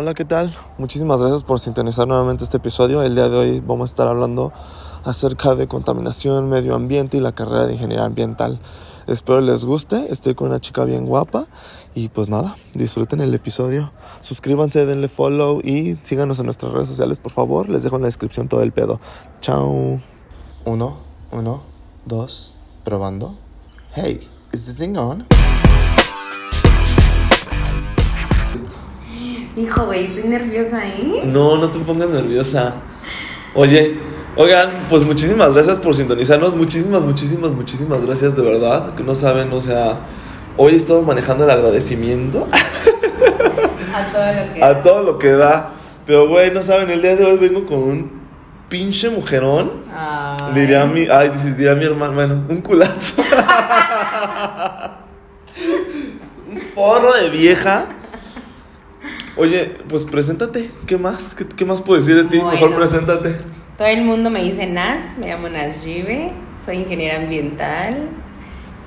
Hola, ¿qué tal? Muchísimas gracias por sintonizar nuevamente este episodio. El día de hoy vamos a estar hablando acerca de contaminación, medio ambiente y la carrera de ingeniería ambiental. Espero les guste, estoy con una chica bien guapa y pues nada, disfruten el episodio. Suscríbanse, denle follow y síganos en nuestras redes sociales, por favor. Les dejo en la descripción todo el pedo. Chao. Uno, uno, dos, probando. Hey, is this thing on? Hijo, güey, estoy nerviosa, ¿eh? No, no te pongas nerviosa. Oye, oigan, pues muchísimas gracias por sintonizarnos. Muchísimas, muchísimas, muchísimas gracias, de verdad. Que no saben, o sea, hoy he estado manejando el agradecimiento A todo lo que. a todo lo que da. Pero, güey, no saben, el día de hoy vengo con un pinche mujerón. Ay. Diría mi, ay, diría mi hermano, bueno, un culazo. un forro de vieja. Oye, pues preséntate. ¿Qué más? ¿Qué, qué más puedo decir de ti? Mejor Bueno. preséntate. Todo el mundo me dice Nas, me llamo Nas Rive, soy ingeniera ambiental.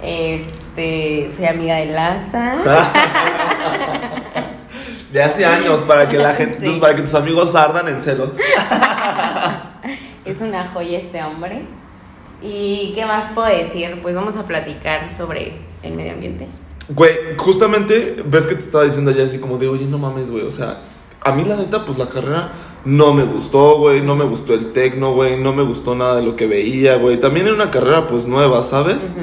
Este, soy amiga de Laza. De hace años, para que la gente, Sí. para que tus amigos ardan en celos. Es una joya este hombre. ¿Y qué más puedo decir? Pues vamos a platicar sobre el medio ambiente. Güey, justamente, ves que te estaba diciendo ayer así como de, oye, no mames, güey, o sea, a mí la neta, pues la carrera no me gustó, güey, no me gustó el tecno, güey, no me gustó nada de lo que veía, güey. También era una carrera, pues, nueva, ¿sabes?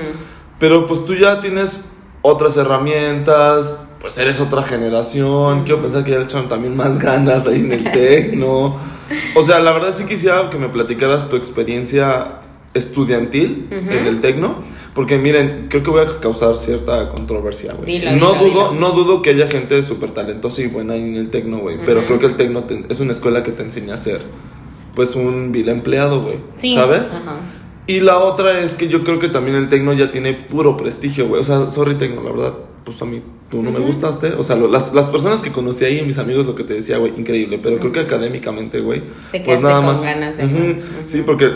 Pero pues tú ya tienes otras herramientas, pues eres otra generación. Quiero pensar que ya le echaron también más ganas ahí en el tecno. O sea, la verdad sí quisiera que me platicaras tu experiencia estudiantil en el tecno, porque miren, creo que voy a causar cierta controversia, güey. No dilo, dudo, dilo. no dudo que haya gente súper talentosa y buena en el tecno, güey, pero creo que el tecno te- es una escuela que te enseña a ser pues un vil empleado, güey. Sí. ¿Sabes? Ajá. Y la otra es que yo creo que también el tecno ya tiene puro prestigio, güey. O sea, sorry tecno, la verdad, pues a mí tú no me gustaste. O sea, lo- las, las personas que conocí ahí, mis amigos, lo que te decía, güey, increíble. Pero creo que académicamente, güey, pues nada con más. ganas de más. Sí, porque,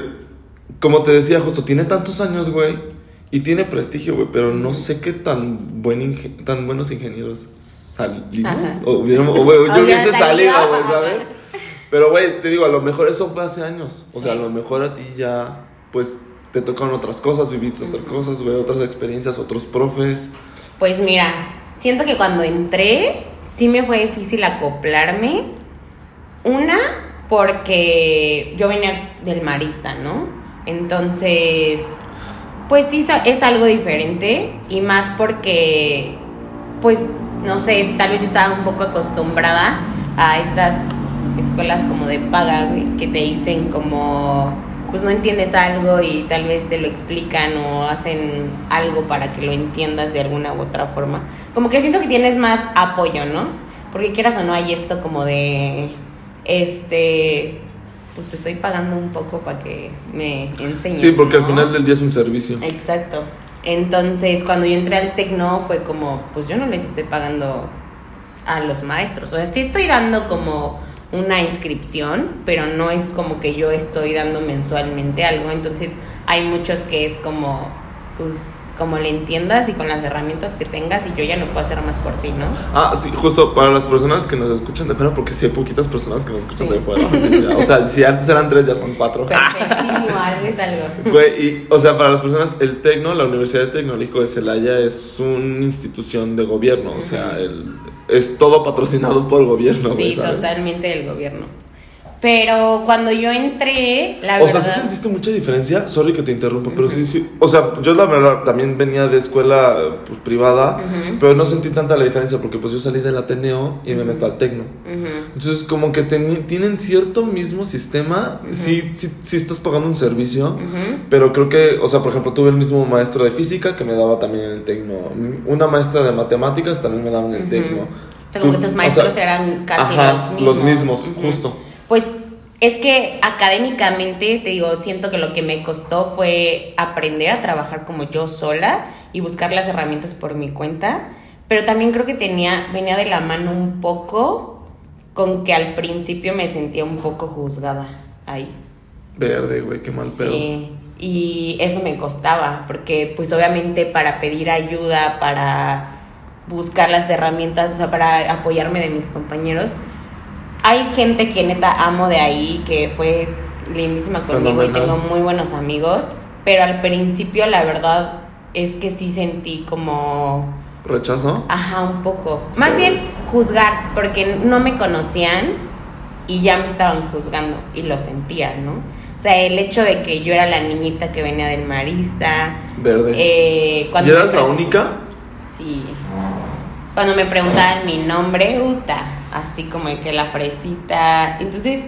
como te decía, justo, tiene tantos años, güey, y tiene prestigio, güey, pero no sé qué tan, buen inge- tan buenos ingenieros salimos. O, o, güey, yo hubiese salido, güey, ¿sabes? Pero, güey, te digo, a lo mejor eso fue hace años. O sea, a lo mejor a ti ya, pues, te tocaron otras cosas, viviste otras cosas, güey, otras experiencias, otros profes. Pues mira, siento que cuando entré sí me fue difícil acoplarme. Una, porque yo venía del marista, ¿no? Entonces, pues sí es algo diferente y más porque, pues, no sé, tal vez yo estaba un poco acostumbrada a estas escuelas como de paga, que te dicen como, pues no entiendes algo y tal vez te lo explican o hacen algo para que lo entiendas de alguna u otra forma. Como que siento que tienes más apoyo, ¿no? Porque quieras o no hay esto como de, este, pues te estoy pagando un poco para que me enseñes. Sí, porque al final del día es un servicio. Exacto. Entonces, cuando yo entré al Tecno fue como, pues yo no les estoy pagando a los maestros. O sea, sí estoy dando como una inscripción, pero no es como que yo estoy dando mensualmente algo. Entonces, hay muchos que es como, pues, como le entiendas y con las herramientas que tengas y yo ya lo puedo hacer más por ti, ¿no? Ah, sí, justo para las personas que nos escuchan de fuera, porque sí hay poquitas personas que nos escuchan Sí. de fuera. O sea, si antes eran tres, ya son cuatro. Perfectísimo, algo es algo. Güey, y, o sea, para las personas, el Tecno, la Universidad Tecnológico de Celaya es una institución de gobierno, o sea, el, es todo patrocinado por gobierno, güey, Sí, totalmente del gobierno. Pero cuando yo entré, la O verdad... sea, ¿sí sentiste mucha diferencia? Sorry que te interrumpa, pero sí, sí. O sea, yo la verdad también venía de escuela pues, privada, pero no sentí tanta la diferencia porque pues yo salí del Ateneo y me meto al Tecno. Entonces, como que teni- tienen cierto mismo sistema. sí, sí, sí estás pagando un servicio. Pero creo que, o sea, por ejemplo, tuve el mismo maestro de física que me daba también en el Tecno. Una maestra de matemáticas también me daba en el. Tecno. O sea, como que tus o maestros sea, eran casi ajá, los mismos. los mismos, justo. Pues es que académicamente, te digo, siento que lo que me costó fue aprender a trabajar como yo sola y buscar las herramientas por mi cuenta. Pero también creo que tenía, venía de la mano un poco con que al principio me sentía un poco juzgada ahí. Verde, güey, qué mal pedo. Sí, y eso me costaba, porque pues obviamente para pedir ayuda, para buscar las herramientas, o sea, para apoyarme de mis compañeros, hay gente que neta amo de ahí, que fue lindísima conmigo y tengo muy buenos amigos, pero al principio la verdad es que sí sentí como, ¿Rechazo? ajá, un poco, más bien juzgar, porque no me conocían y ya me estaban juzgando y lo sentía, ¿no? O sea, el hecho de que yo era la niñita que venía del marista, Verde. eh, ¿Y eras la única? Sí. Cuando me preguntaban mi nombre, Uta, así como el que la fresita. Entonces,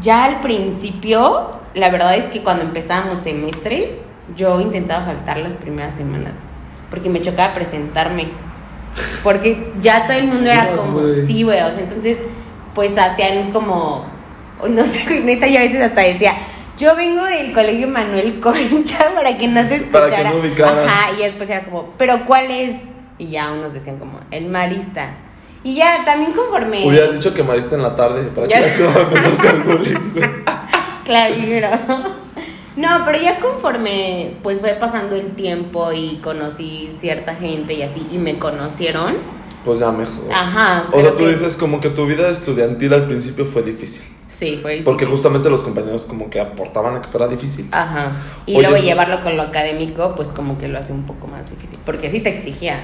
ya al principio, la verdad es que cuando empezábamos semestres, yo intentaba faltar las primeras semanas, porque me chocaba presentarme. Porque ya todo el mundo era como, sí, güey, o sea, entonces, pues hacían como, no sé, neta, yo a veces hasta decía, yo vengo del colegio Manuel Concha para que no se Para que escuchara. no. Ajá, y después era como, ¿pero cuál es? Y ya unos decían como, el marista. Y ya también conforme. Hubieras dicho que mariste en la tarde para que. Claro. No, pero ya conforme pues fue pasando el tiempo y conocí cierta gente y así, y me conocieron. Pues ya mejor. Ajá. O sea, tú que- dices como que tu vida estudiantil al principio fue difícil. Sí, fue difícil. Porque justamente los compañeros como que aportaban a que fuera difícil. Ajá. Y Oye, luego llevarlo con lo académico, pues como que lo hace un poco más difícil. Porque sí te exigía.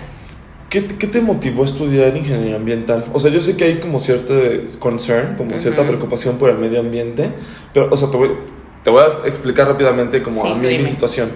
¿Qué, qué te motivó a estudiar ingeniería ambiental? O sea, yo sé que hay como cierto concern, como cierta preocupación por el medio ambiente, pero, o sea, te voy, te voy a explicar rápidamente como Sí, a mí mi situación.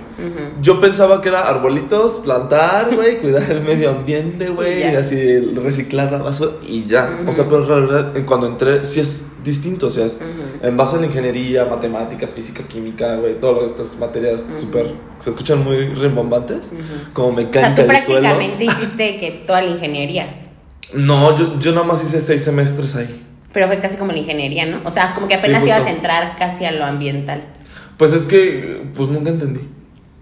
Yo pensaba que era arbolitos, plantar, güey, cuidar el medio ambiente, güey, Y ya. y así reciclar la basura y ya. O sea, pero en realidad cuando entré sí es distinto, o sea, es en base a la ingeniería, matemáticas, física, química, güey, todas estas materias súper, se escuchan muy rimbombantes, Ujú. como O sea, mecánica tú prácticamente suelos. hiciste que toda la ingeniería. No, yo, yo nada más hice seis semestres ahí. Pero fue casi como la ingeniería, ¿no? O sea, como que apenas Sí, ibas a entrar casi a lo ambiental. Pues es que, pues nunca entendí.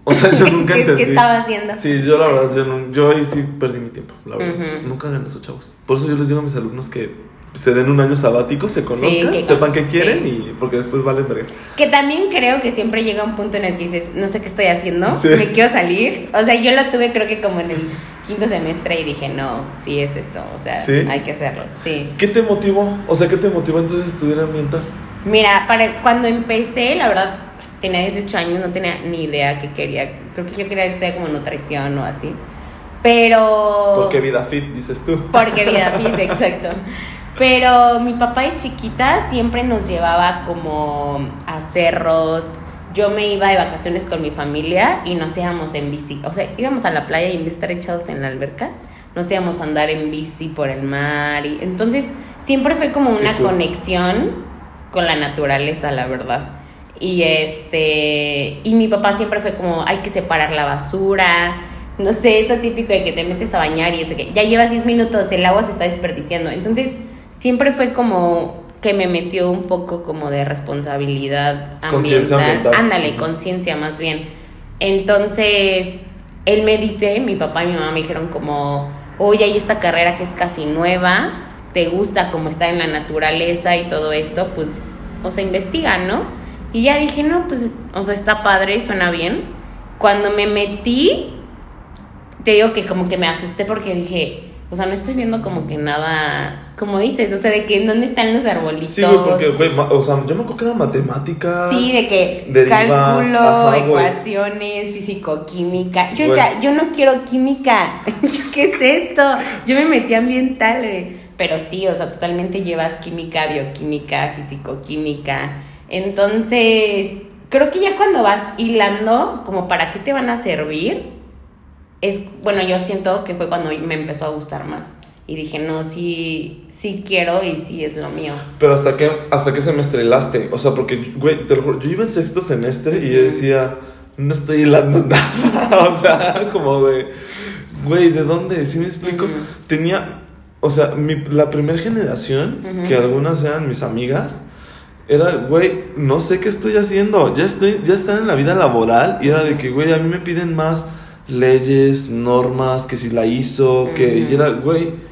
O sea, yo nunca ¿Qué- qué entendí. estaba haciendo? Sí, yo la verdad, yo, no- yo ahí sí perdí mi tiempo, la verdad. Nunca hagan eso, chavos. Por eso yo les digo a mis alumnos que se den un año sabático, se conozcan, que sepan qué quieren sí. y porque después valen verga. Que también creo que siempre llega un punto en el que dices, no sé qué estoy haciendo, Sí. me quiero salir. O sea, yo lo tuve creo que como en el quinto semestre y dije, no, sí es esto, o sea, ¿Sí? hay que hacerlo, sí. ¿Qué te motivó? O sea, ¿qué te motivó entonces a estudiar ambiental? Mira, para cuando empecé, la verdad, tenía 18 años, no tenía ni idea qué quería. Creo que yo quería estudiar como nutrición o así. Pero... Porque vida fit, dices tú. Porque vida fit, exacto. Pero mi papá de chiquita siempre nos llevaba como a cerros. Yo me iba de vacaciones con mi familia y nos íbamos en bici. O sea, íbamos a la playa y en vez de estar echados en la alberca, nos íbamos a andar en bici por el mar. Y, entonces, siempre fue como una conexión con la naturaleza, la verdad. Y este, y mi papá siempre fue como, hay que separar la basura, no sé, esto típico de que te metes a bañar y es de que ya llevas 10 minutos, el agua se está desperdiciando. Entonces, siempre fue como que me metió un poco como de responsabilidad ambiental. Ándale, conciencia más bien. Entonces, él me dice, mi papá y mi mamá me dijeron como, oye, hay esta carrera que es casi nueva, te gusta como estar en la naturaleza y todo esto, pues, o sea, investiga, ¿no? Y ya dije, no, pues, o sea, está padre, suena bien. Cuando me metí, te digo que como que me asusté porque dije, o sea, no estoy viendo como que nada, como dices, o sea, de que dónde están los arbolitos. Sí, güey, porque, güey, o sea, yo me acuerdo que eran matemáticas. Sí, de que Deriva, cálculo, ajá, ecuaciones, físico-química. Yo Güey. decía, yo no quiero química. ¿Qué es esto? Yo me metí ambiental, güey. Pero sí, o sea, totalmente llevas química, bioquímica, físico-química. Entonces, creo que ya cuando vas hilando, como para qué te van a servir, es, bueno, yo siento que fue cuando me empezó a gustar más. Y dije, no, sí, sí quiero y sí es lo mío. Pero hasta qué, hasta qué semestre hilaste. O sea, porque, güey, te lo juro, yo iba en sexto semestre y yo decía, no estoy hilando nada. o sea, como de, güey, ¿de dónde? ¿Sí me explico? Ujú. Tenía, o sea, mi, la primera generación, Ujú. que algunas eran mis amigas, era, güey, no sé qué estoy haciendo. Ya estoy, ya están en la vida laboral y era de que, güey, a mí me piden más leyes, normas, que si la hizo, que y era, güey.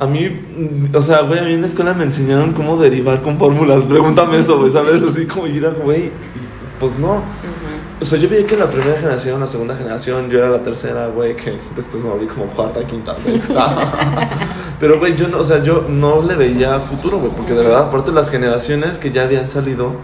A mí, mm, o sea, güey, a mí en la escuela me enseñaron cómo derivar con fórmulas. Pregúntame eso, güey, ¿sabes? Así como, y era, güey, pues no. O sea, yo vi que la primera generación, la segunda generación, yo era la tercera, güey, que después me volví como cuarta, quinta, sexta. Pero, güey, yo no, o sea, yo no le veía futuro, güey, porque de verdad, aparte las generaciones que ya habían salido,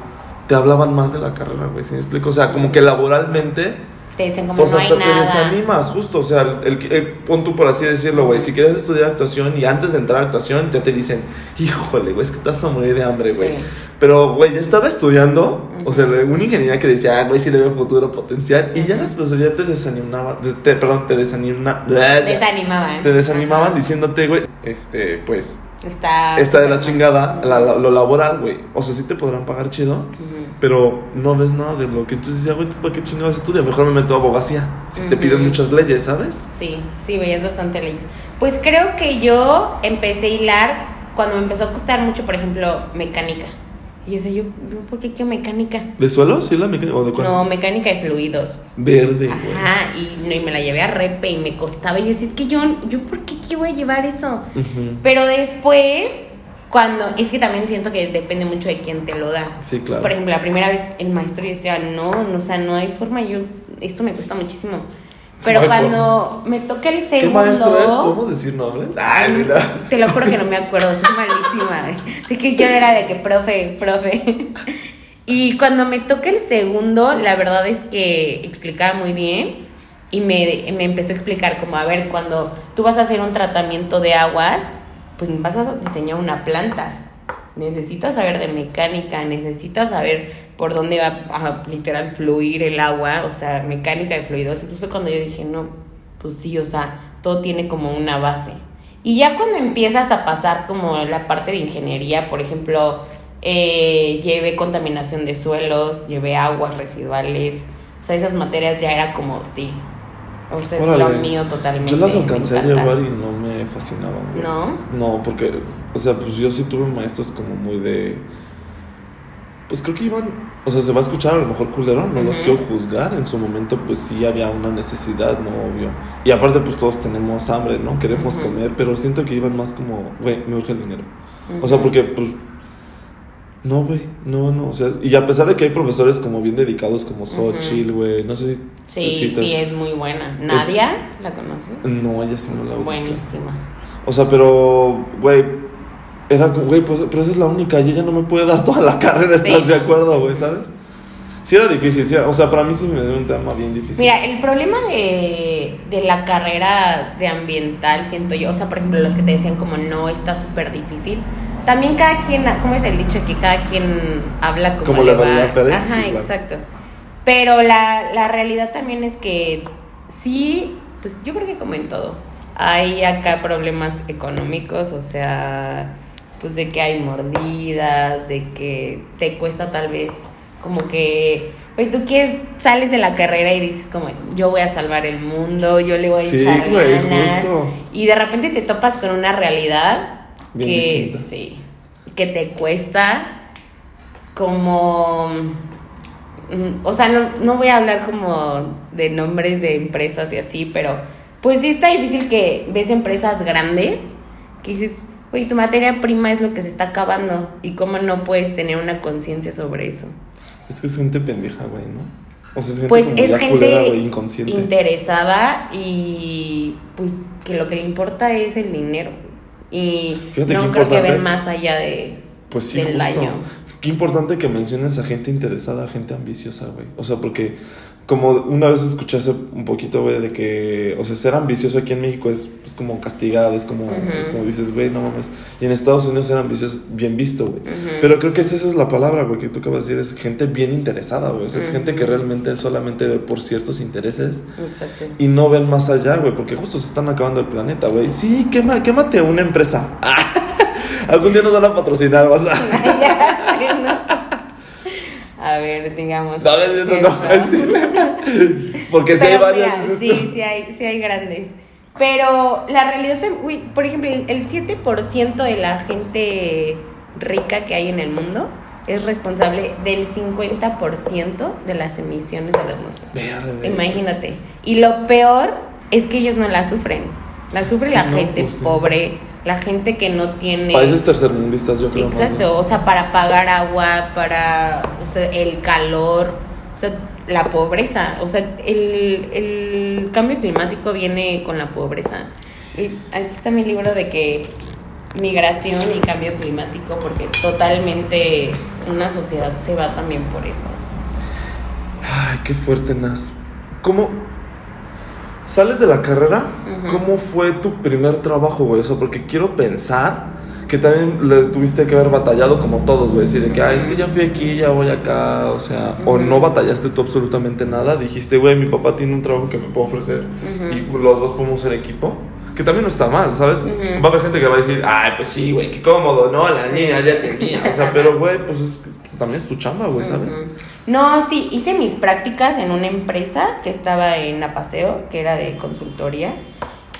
te hablaban mal de la carrera, güey, ¿sí me explico? O sea, como que laboralmente Te dicen como o sea, no hay hasta te desanimas, justo. O sea, el, el- el- pon tú por así decirlo, güey. Si quieres estudiar actuación y antes de entrar a actuación, ya te dicen, híjole, güey, es que te vas a morir de hambre, güey. Sí. Pero, güey, ya estaba estudiando, o sea, una ingeniería que decía, ah, güey, sí le veo futuro potencial. Y ya las personas ya te desanimaban, te- perdón, te desanima, Desanimaban. te desanimaban Ajá. diciéndote, güey, este, pues, Está. está de la chingada, la- la- lo laboral, güey. O sea, sí te podrán pagar chido. Ujú. Pero no ves nada de lo que entonces decía, güey, ¿para qué chingados estudia? Mejor me meto a abogacía. Si te piden muchas leyes, ¿sabes? Sí, sí, veías bastante leyes. Pues creo que yo empecé a hilar cuando me empezó a costar mucho, por ejemplo, mecánica. Y yo decía, yo, yo, ¿por qué quiero mecánica? ¿De suelo? ¿Sí la mecánica? ¿O de cuál? No, mecánica y fluidos. Verde, güey. Ajá, y, no, y me la llevé a repe y me costaba. Y yo decía, es que yo, yo ¿por qué quiero llevar eso? Ujú. Pero después, cuando. Es que también siento que depende mucho de quién te lo da. Sí, claro. por ejemplo, la primera vez el maestro decía, no, no, o sea, no hay forma, yo. Esto me cuesta muchísimo. Pero No cuando me toca el ¿Qué segundo. maestro es? ¿Podemos decir nombres? Ay, mira. Te lo juro que no me acuerdo, soy malísima. De, de que yo era de que, profe, profe. Y cuando me toca el segundo, la verdad es que explicaba muy bien y me, me empezó a explicar como, a ver, cuando tú vas a hacer un tratamiento de aguas, pues vas a diseñar una planta. Necesitas saber de mecánica, necesitas saber por dónde va a literal fluir el agua, o sea, mecánica de fluidos. Entonces fue cuando yo dije, no, pues sí, o sea, todo tiene como una base. Y ya cuando empiezas a pasar como la parte de ingeniería, por ejemplo, eh, llevé contaminación de suelos, llevé aguas residuales, o sea, esas materias ya era como, sí, o sea, es Órale. lo mío totalmente. Yo las alcancé a llevar y no me fascinaban, güey. ¿No? No, porque, o sea, pues yo sí tuve maestros como muy de. Pues creo que iban. O sea, se va a escuchar a lo mejor culero, no los Ujú. quiero juzgar. En su momento, pues sí había una necesidad, no obvio. Y aparte, pues todos tenemos hambre, ¿no? Queremos Ujú. comer, pero siento que iban más como, güey, me urge el dinero. O sea, Ujú. porque, pues. No, güey, no, no. O sea, y a pesar de que hay profesores como bien dedicados, como Xochitl, güey, no sé si. Sí, sí, es muy buena. ¿Nadia? ¿La conoces? No, ella sí no la. Buenísima. O sea, pero, güey, era como, güey, pues, pero esa es la única, y ella no me puede dar toda la carrera, ¿estás Sí. de acuerdo, güey, sabes? Sí era difícil, sí, o sea, para mí sí me dio un tema bien difícil. Mira, el problema de, de la carrera de ambiental, siento yo, o sea, por ejemplo, los que te decían como no está súper difícil, también cada quien, ¿cómo es el dicho? Que cada quien habla como, Como le va va. a Pérez, Ajá, sí, claro. exacto. Pero la, la realidad también es que sí, pues yo creo que como en todo, hay acá problemas económicos, o sea, pues de que hay mordidas, de que te cuesta tal vez como que, oye, tú quieres, sales de la carrera y dices como, yo voy a salvar el mundo, yo le voy a Sí, echar ganas. justo. Y de repente te topas con una realidad Bien que sí, que te cuesta como mm, o sea, no, no voy a hablar como de nombres de empresas y así, pero pues sí está difícil que ves empresas grandes que dices, oye, tu materia prima es lo que se está acabando y cómo no puedes tener una conciencia sobre eso. Es que es gente pendeja, güey, ¿no? O sea, es gente Pues es gente culera, güey, inconsciente. interesada y pues que lo que le importa es el dinero. Y Fíjate no creo que ven más allá de, Pues sí, del justo. daño. Qué importante que menciones a gente interesada, a gente ambiciosa, güey. O sea, porque como una vez escuché hace un poquito, güey, de que, o sea, ser ambicioso aquí en México es, es como castigado, es como, como dices, güey, no mames. Y en Estados Unidos ser ambicioso es bien visto, güey. Pero creo que esa es la palabra, güey, que tú acabas de decir, es gente bien interesada, güey. O sea, es gente que realmente solamente ve por ciertos intereses Exacto. y no ven más allá, güey, porque justo se están acabando el planeta, güey. Sí, quema, quémate una empresa. Algún día nos van a patrocinar, vas a... A ver, digamos. No, no, no, no. Porque si hay varios. sí, sí hay, sí hay grandes. Pero la realidad, uy, por ejemplo, el el 7% de la gente rica que hay en el mundo es responsable del 50% de las emisiones de la atmósfera. Imagínate. Y lo peor es que ellos no la sufren. La sufre Sí, la no, gente pues sí. pobre, la gente que no tiene... Países tercermundistas, yo creo. más, Exacto, ¿no? o sea, para pagar agua, para o sea, el calor. O sea, la pobreza, o sea, el, el cambio climático viene con la pobreza. Y aquí está mi libro de que migración y cambio climático, porque totalmente una sociedad se va también por eso. Ay, qué fuerte, Nas. ¿Cómo sales de la carrera? Ujú. ¿Cómo fue tu primer trabajo, güey? Eso, porque quiero pensar que también le tuviste que haber batallado como todos, güey. Así de que, ay, es que ya fui aquí, ya voy acá, o sea, o Ujú. no batallaste tú absolutamente nada. Dijiste, güey, mi papá tiene un trabajo que me puedo ofrecer Ujú. y los dos podemos ser equipo. Que también no está mal, ¿sabes? Va a haber gente que va a decir, ay, pues sí, güey, qué cómodo, ¿no? La Sí. niña ya tenía. O sea, pero, güey, pues, es que, también es tu chamba, güey, ¿sabes? No, sí, hice mis prácticas en una empresa que estaba en Apaseo, que era de consultoría.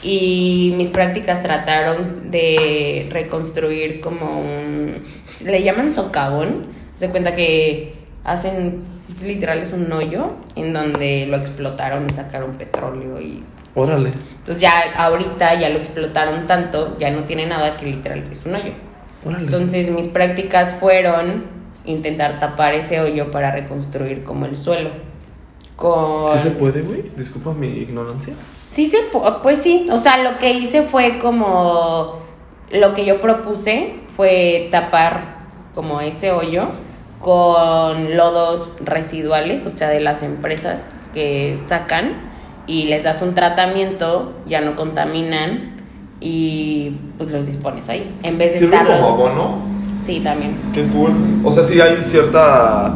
Y mis prácticas trataron de reconstruir como un. Le llaman socavón. Se cuenta que hacen. pues, literal es un hoyo en donde lo explotaron y sacaron petróleo y Órale. entonces ya ahorita ya lo explotaron tanto, ya no tiene nada que literal es un hoyo. Órale. Entonces mis prácticas fueron intentar tapar ese hoyo para reconstruir como el suelo. Con... ¿Sí se puede, güey? Disculpa mi ignorancia. Sí se pu- pues sí, o sea, lo que hice fue como lo que yo propuse fue tapar como ese hoyo con lodos residuales, o sea, de las empresas que sacan y les das un tratamiento, ya no contaminan y pues los dispones ahí. En vez de como abono. Sí, también. Qué cool. O sea, sí hay cierta.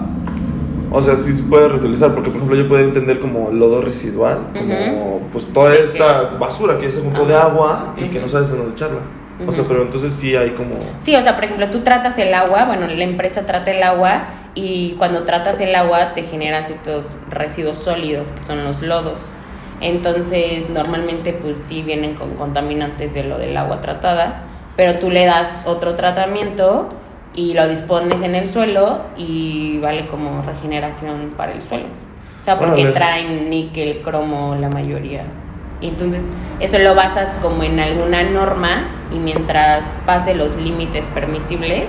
O sea, sí se puede reutilizar. Porque, por ejemplo, yo puedo entender como lodo residual. Como, pues, toda De esta basura que se juntó de Ajá. agua y que no sabes en dónde echarla. O sea, pero entonces sí hay como. Sí, o sea, por ejemplo, tú tratas el agua, bueno, la empresa trata el agua y cuando tratas el agua te generan ciertos residuos sólidos, que son los lodos. Entonces, normalmente, pues sí vienen con contaminantes de lo del agua tratada, pero tú le das otro tratamiento y lo dispones en el suelo y vale como regeneración para el suelo. O sea, porque Órale. traen níquel, cromo, la mayoría. Y entonces eso lo basas como en alguna norma y mientras pase los límites permisibles,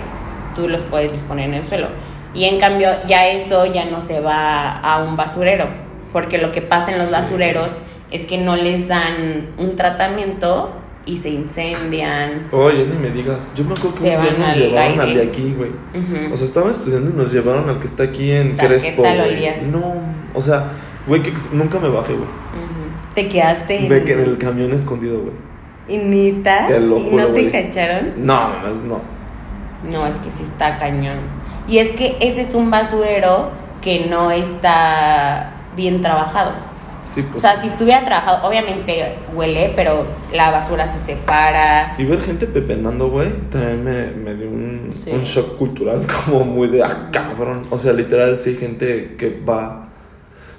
tú los puedes disponer en el suelo. Y en cambio ya eso ya no se va a un basurero, porque lo que pasa en los Sí. basureros es que no les dan un tratamiento y se incendian. Oye, ni me digas. Yo me acuerdo que Se un día nos llevaron al de aquí, güey. O sea, estaba estudiando y nos llevaron al que está aquí en Ta- ¿qué Crespo. tal? No, o sea, güey, que nunca me bajé, güey. Te quedaste Ve que en el camión escondido, güey. ¿Y neta? Te lo ¿Y juro, no te cacharon? No, no. No, es que sí está cañón. Y es que ese es un basurero que no está bien trabajado. Sí, pues. O sea, si estuviera trabajado, obviamente huele, pero la basura se separa. Y ver gente pepenando, güey, también me, me dio un, Sí. un shock cultural, como muy de, ah, cabrón. O sea, literal, sí hay gente que va.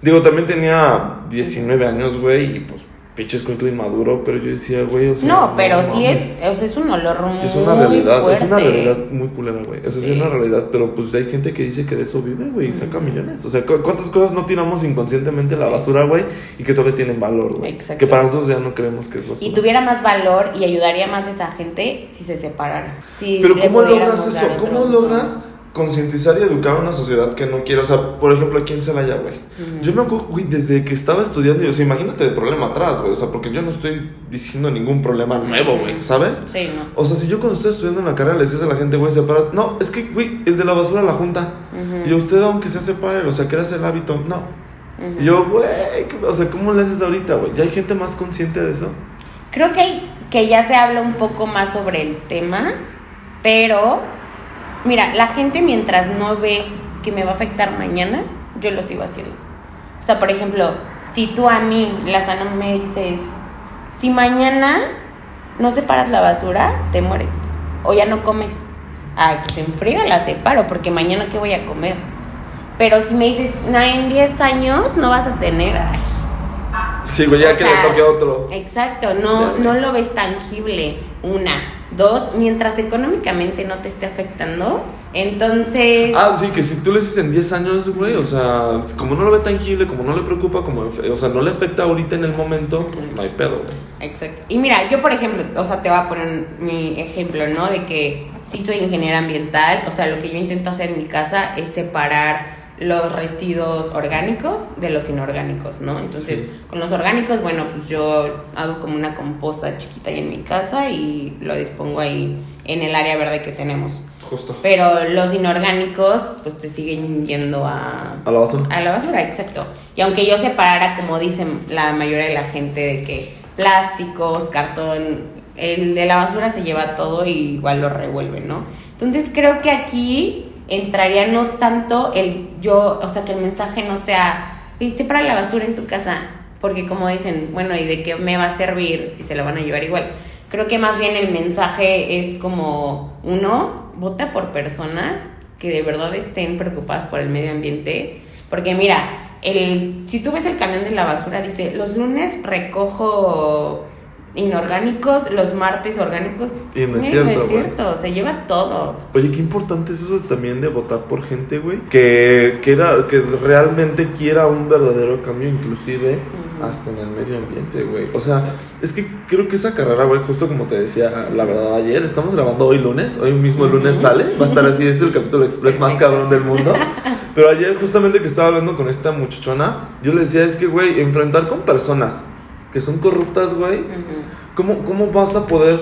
Digo, también tenía 19 años, güey, y pues, pinches cuento inmaduro, pero yo decía, güey, o sea. no, pero sí mames. es, o sea, es un olor muy Es una realidad, fuerte. es una realidad muy culera, güey. Eso sí. Sí. es una realidad, pero pues hay gente que dice que de eso vive, güey, y saca millones. O sea, ¿cu- ¿cuántas cosas no tiramos inconscientemente a la basura, güey? Y que todavía tienen valor, güey. Exacto. Que para nosotros ya no creemos que es basura. Y tuviera más valor y ayudaría más a esa gente si se separara. Si Pero ¿cómo logras eso? ¿Cómo logras concientizar y educar a una sociedad que no quiere? O sea, por ejemplo, aquí en Celaya, güey. Yo me acuerdo, güey, desde que estaba estudiando, y, o sea, imagínate el problema atrás, güey. O sea, porque yo no estoy diciendo ningún problema nuevo, güey, ¿sabes? Sí, no. O sea, si yo cuando estoy estudiando en la carrera le decías a la gente, güey, separa. No, es que, güey, el de la basura la junta. Ujú. Y usted, aunque sea separe, o sea, que el hábito. No. Y yo, güey, ¿qué- o sea, ¿cómo le haces ahorita, güey? ¿Ya hay gente más consciente de eso? Creo que, que ya se habla un poco más sobre el tema, pero mira, la gente mientras no ve que me va a afectar mañana, yo lo sigo haciendo. O sea, por ejemplo, si tú a mí, Lázaro, me dices, si mañana no separas la basura, te mueres. O ya no comes. Ay, pues en friega la separo, porque mañana qué voy a comer. Pero si me dices, en 10 años no vas a tener, ay, Sí, güey, ya o que sea, le toque a otro. Exacto, no, no lo ves tangible. Una. Dos, mientras económicamente no te esté afectando, entonces. Ah, sí, que si tú le dices en 10 años, güey, o sea, como no lo ve tangible, como no le preocupa, como, o sea, no le afecta ahorita en el momento, pues no hay pedo, güey. Exacto. Y mira, yo por ejemplo, o sea, te voy a poner mi ejemplo, ¿no? De que sí soy ingeniera ambiental, o sea, lo que yo intento hacer en mi casa es separar los residuos orgánicos de los inorgánicos, ¿no? Entonces, con los orgánicos, bueno, pues yo hago como una composta chiquita ahí en mi casa y lo dispongo ahí en el área verde que tenemos. Justo. Pero los inorgánicos, pues se siguen yendo a... A la basura. A la basura, exacto. Y aunque yo separara, como dicen la mayoría de la gente, de que plásticos, cartón, el de la basura se lleva todo y igual lo revuelve, ¿no? Entonces creo que aquí entraría no tanto el yo, o sea, que el mensaje no sea, separa la basura en tu casa, porque como dicen, bueno, ¿y de qué me va a servir si se lo van a llevar igual? Creo que más bien el mensaje es como, uno, vota por personas que de verdad estén preocupadas por el medio ambiente, porque mira, el, si tú ves el camión de la basura, dice, los lunes recojo inorgánicos, los martes orgánicos. Y no es cierto, es güey. cierto, se lleva todo. Oye, qué importante es eso también de votar por gente, güey, que, que, era, que realmente quiera un verdadero cambio, inclusive Ujú. hasta en el medio ambiente, güey. O sea, es que creo que esa carrera, güey, justo como te decía, la verdad, ayer, estamos grabando hoy lunes, hoy mismo el lunes sale, va a estar así, es el capítulo express más cabrón del mundo. Pero ayer, justamente que estaba hablando con esta muchachona, yo le decía, es que, güey, enfrentar con personas que son corruptas, güey. ¿Cómo, ¿Cómo vas a poder,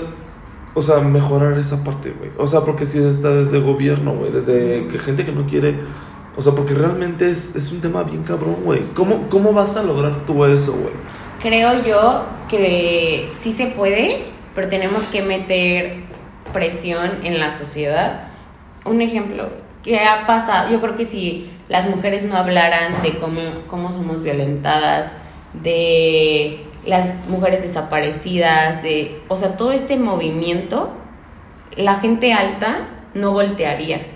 o sea, mejorar esa parte, güey? O sea, porque si está desde gobierno, güey, desde que gente que no quiere, o sea, porque realmente es, es un tema bien cabrón, güey. ¿Cómo, ¿Cómo vas a lograr tú eso, güey? Creo yo que sí se puede, pero tenemos que meter presión en la sociedad. Un ejemplo, ¿qué ha pasado? Yo creo que si las mujeres no hablaran de cómo, cómo somos violentadas, de las mujeres desaparecidas, de, o sea, todo este movimiento, la gente alta no voltearía.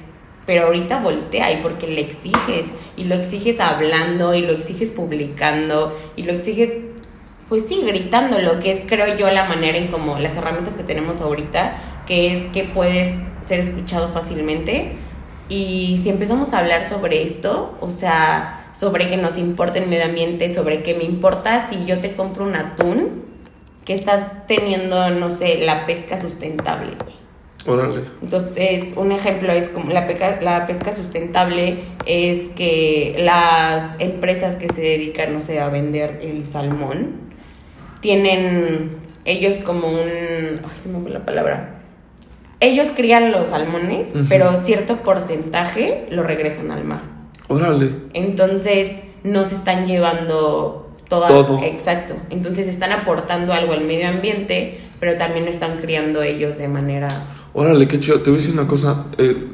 Pero ahorita voltea y porque le exiges, y lo exiges hablando, y lo exiges publicando, y lo exiges pues sí, gritando, lo que es, creo yo, la manera en como las herramientas que tenemos ahorita, que es que puedes ser escuchado fácilmente. Y si empezamos a hablar sobre esto, o sea, sobre que nos importa el medio ambiente, sobre que me importa si yo te compro un atún, que estás teniendo, no sé, la pesca sustentable. Órale. Entonces, un ejemplo es como la, peca- la pesca sustentable es que las empresas que se dedican, no sé, a vender el salmón, tienen ellos como un... Ay, se me fue la palabra. Ellos crían los salmones, pero cierto porcentaje lo regresan al mar. Órale. Entonces, no se están llevando todas... Todo. Exacto. Entonces, están aportando algo al medio ambiente, pero también lo están criando ellos de manera... Órale, qué chido. Te voy a decir una cosa. eh,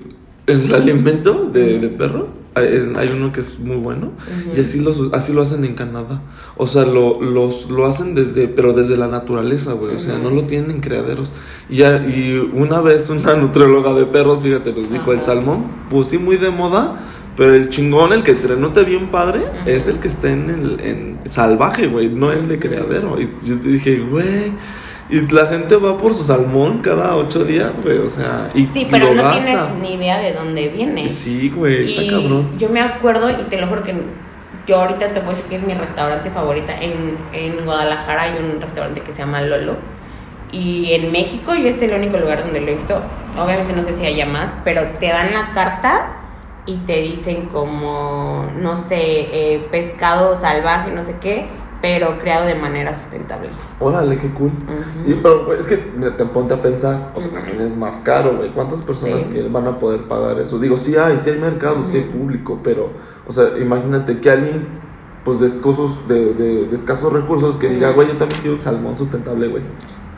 el alimento de, de perro, hay, uno que es muy bueno. Y así, los, así lo hacen en Canadá. O sea, lo, los, lo hacen desde, pero desde la naturaleza, güey. O sea, no lo tienen en criaderos. Y, y una vez una nutrióloga de perros, fíjate, nos dijo el Ajá. salmón, pues sí, muy de moda. Pero el chingón, el que trenute bien padre, es el que está en el en salvaje, güey, no el de criadero. Y yo te dije, güey. Y la gente va por su salmón cada ocho días, güey. O sea, y, Sí, pero no gasta. tienes ni idea de dónde viene. Sí, güey, está y cabrón. yo me acuerdo, y te lo juro que yo ahorita te puedo decir que es mi restaurante favorita. En, en Guadalajara hay un restaurante que se llama Lolo. Y en México yo es el único lugar donde lo he visto. Obviamente no sé si haya más, pero te dan la carta y te dicen como, no sé, eh, pescado salvaje, no sé qué, pero creado de manera sustentable. Órale, qué cool. Y, pero güey, es que mira, te ponte a pensar, o sea, también es más caro, güey. ¿Cuántas personas Sí. que van a poder pagar eso? Digo, sí hay, sí hay mercado, sí hay público, pero, o sea, imagínate que alguien, pues, de escasos, de, de, de escasos recursos, que diga, güey, yo también quiero un salmón sustentable, güey.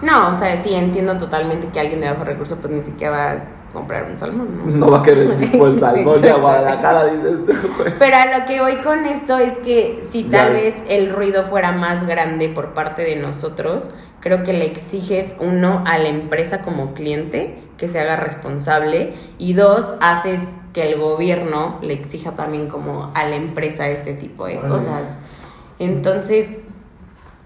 No, o sea, sí entiendo totalmente que alguien de bajo recurso pues ni siquiera va comprar un salmón, ¿no? No va a querer tipo el salmón de. Guadalajara, dices tú, güey. Pero a lo que voy con esto es que si tal Ya. vez el ruido fuera más grande por parte de nosotros, creo que le exiges uno a la empresa como cliente que se haga responsable y dos, haces que el gobierno le exija también como a la empresa este tipo de cosas. Entonces,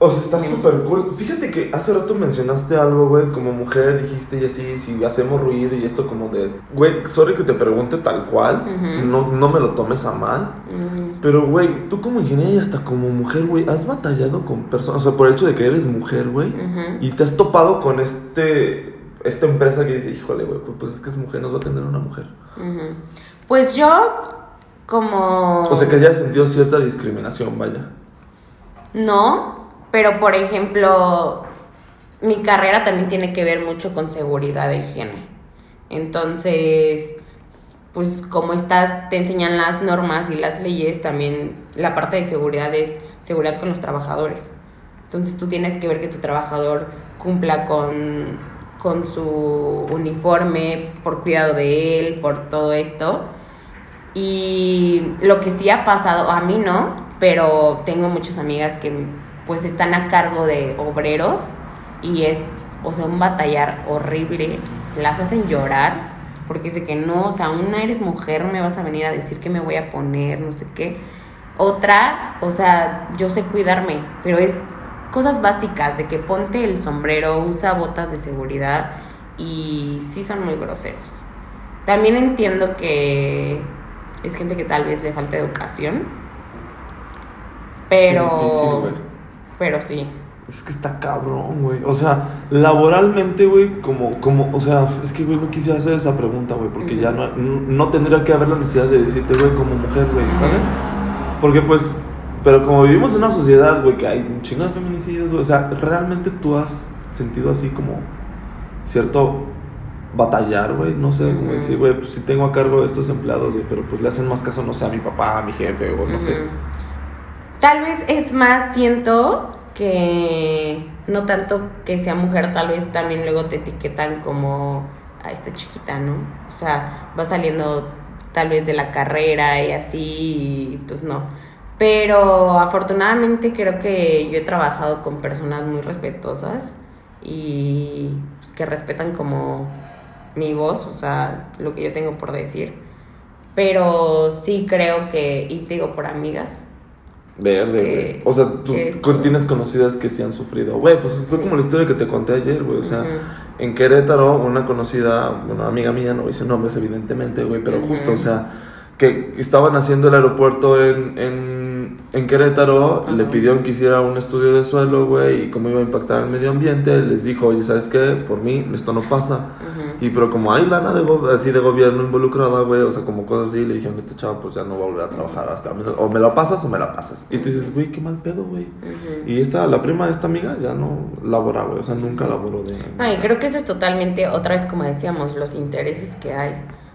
O sea, está súper cool. Fíjate que hace rato mencionaste algo, güey, como mujer, dijiste y así, si hacemos ruido y esto como de... Güey, sorry que te pregunte tal cual, no, no me lo tomes a mal. mm, Pero, güey, tú como ingeniera y hasta como mujer, güey, has batallado con personas, o sea, por el hecho de que eres mujer, güey, y te has topado con este, esta empresa que dice, híjole, güey, pues, pues es que es mujer, nos va a atender una mujer. Pues yo como... O sea, que hayas sentido cierta discriminación, vaya. No, pero por ejemplo, mi carrera también tiene que ver mucho con seguridad e higiene. Entonces, pues como estás, te enseñan las normas y las leyes, también la parte de seguridad es seguridad con los trabajadores. Entonces tú tienes que ver que tu trabajador cumpla con, con su uniforme, por cuidado de él, por todo esto. Y lo que sí ha pasado, a mí no, pero tengo muchas amigas que pues están a cargo de obreros y es, o sea, un batallar horrible. Las hacen llorar porque dice que no, o sea, una eres mujer, me vas a venir a decir que me voy a poner, no sé qué. Otra, o sea, yo sé cuidarme, pero es cosas básicas de que ponte el sombrero, usa botas de seguridad y sí son muy groseros. También entiendo que es gente que tal vez le falta educación, pero... pero sí. Es que está cabrón, güey. O sea, laboralmente, güey, como, como, o sea, es que, güey, no quisiera hacer esa pregunta, güey, porque ya no, no tendría que haber la necesidad de decirte, güey, como mujer, güey, ¿sabes? Porque, pues, pero como vivimos en una sociedad, güey, que hay de feminicidios, güey, o sea, realmente tú has sentido así como cierto batallar, güey, no sé, como decir, güey, pues si tengo a cargo de estos empleados, güey, pero pues le hacen más caso, no sé, a mi papá, a mi jefe, o no sé. Tal vez es más, siento, que no tanto que sea mujer, tal vez también luego te etiquetan como a esta chiquita, ¿no? O sea, va saliendo tal vez de la carrera y así, pues no. Pero afortunadamente creo que yo he trabajado con personas muy respetuosas y pues, que respetan como mi voz, o sea, lo que yo tengo por decir. Pero sí creo que, y te digo por amigas, Verde, güey. O sea, tú tienes conocidas que sí han sufrido. Güey, pues fue como la historia que te conté ayer, güey. O sea, en Querétaro, una conocida, una amiga mía, no dice nombres, evidentemente, güey, pero justo, o sea, que estaban haciendo el aeropuerto en, en, en Querétaro, le pidieron que hiciera un estudio de suelo, güey, y cómo iba a impactar el medio ambiente, les dijo, oye, ¿sabes qué? Por mí esto no pasa. Y pero como hay lana de así de gobierno involucrada, güey, o sea, como cosas así, le dijeron, este chavo pues ya no va a volver a trabajar hasta o me la pasas o me la pasas. Y tú dices, güey, qué mal pedo, güey. Y esta, la prima de esta amiga ya no labora, güey, o sea, nunca laboró de... Ay, creo que eso es totalmente, otra vez como decíamos, los intereses que hay.